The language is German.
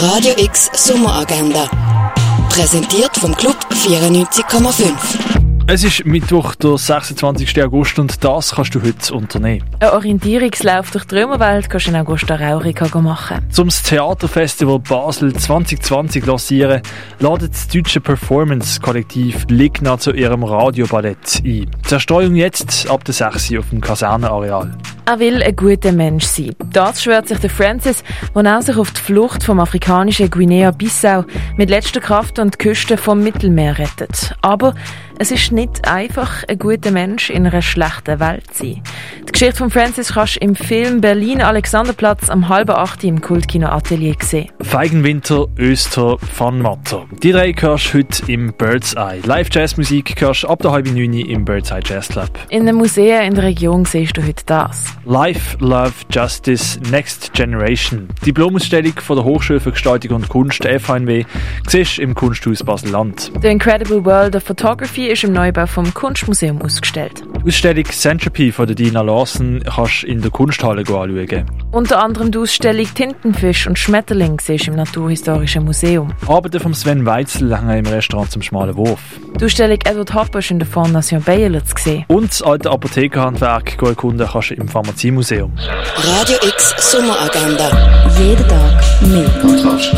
Radio X Sommeragenda. Präsentiert vom Club 94,5. Es ist Mittwoch, der 26. August und das kannst du heute unternehmen. Ein Orientierungslauf durch die Römerwelt kannst du in Augusta Raurica machen. Zum Theaterfestival Basel 2020 lancieren, ladet das deutsche Performance-Kollektiv Ligna zu ihrem Radioballett ein. Zerstreuung jetzt ab der 6 auf dem Kasernenareal. Er will ein guter Mensch sein. Das schwört sich der Francis, der auch sich auf die Flucht vom afrikanischen Guinea-Bissau mit letzter Kraft die Küste vom Mittelmeer rettet. Aber es ist nicht einfach, ein guter Mensch in einer schlechten Welt zu sein. Die Geschichte von Francis kannst du im Film Berlin Alexanderplatz am halben acht im Kultkino Atelier sehen. Feigenwinter, Öster, Matter. Die drei hörst du heute im Bird's Eye. Live-Jazzmusik hörst du ab der halben neun im Bird's Eye Jazz Club. In den Museen in der Region siehst du heute das. Life, Love, Justice, Next Generation. Die Blumausstellung von der Hochschule für Gestaltung und Kunst FHNW siehst im Kunsthaus Basel-Land. The Incredible World of Photography ist im Neubau vom Kunstmuseum ausgestellt. Die Ausstellung Centropy von Dina Lawson kannst du in der Kunsthalle anschauen. Unter anderem die Ausstellung Tintenfisch und Schmetterling siehst im Naturhistorischen Museum. Arbeiten von Sven Weitzel hängen im Restaurant zum Schmalen Wurf. Die Ausstellung Edward Hopper ist in der Fondation Bayerle zu sehen. Und das alte Apothekerhandwerk erkunden kannst du im Pharmaziemuseum. Radio X Sommeragenda. Jeden Tag mehr. Kontrast.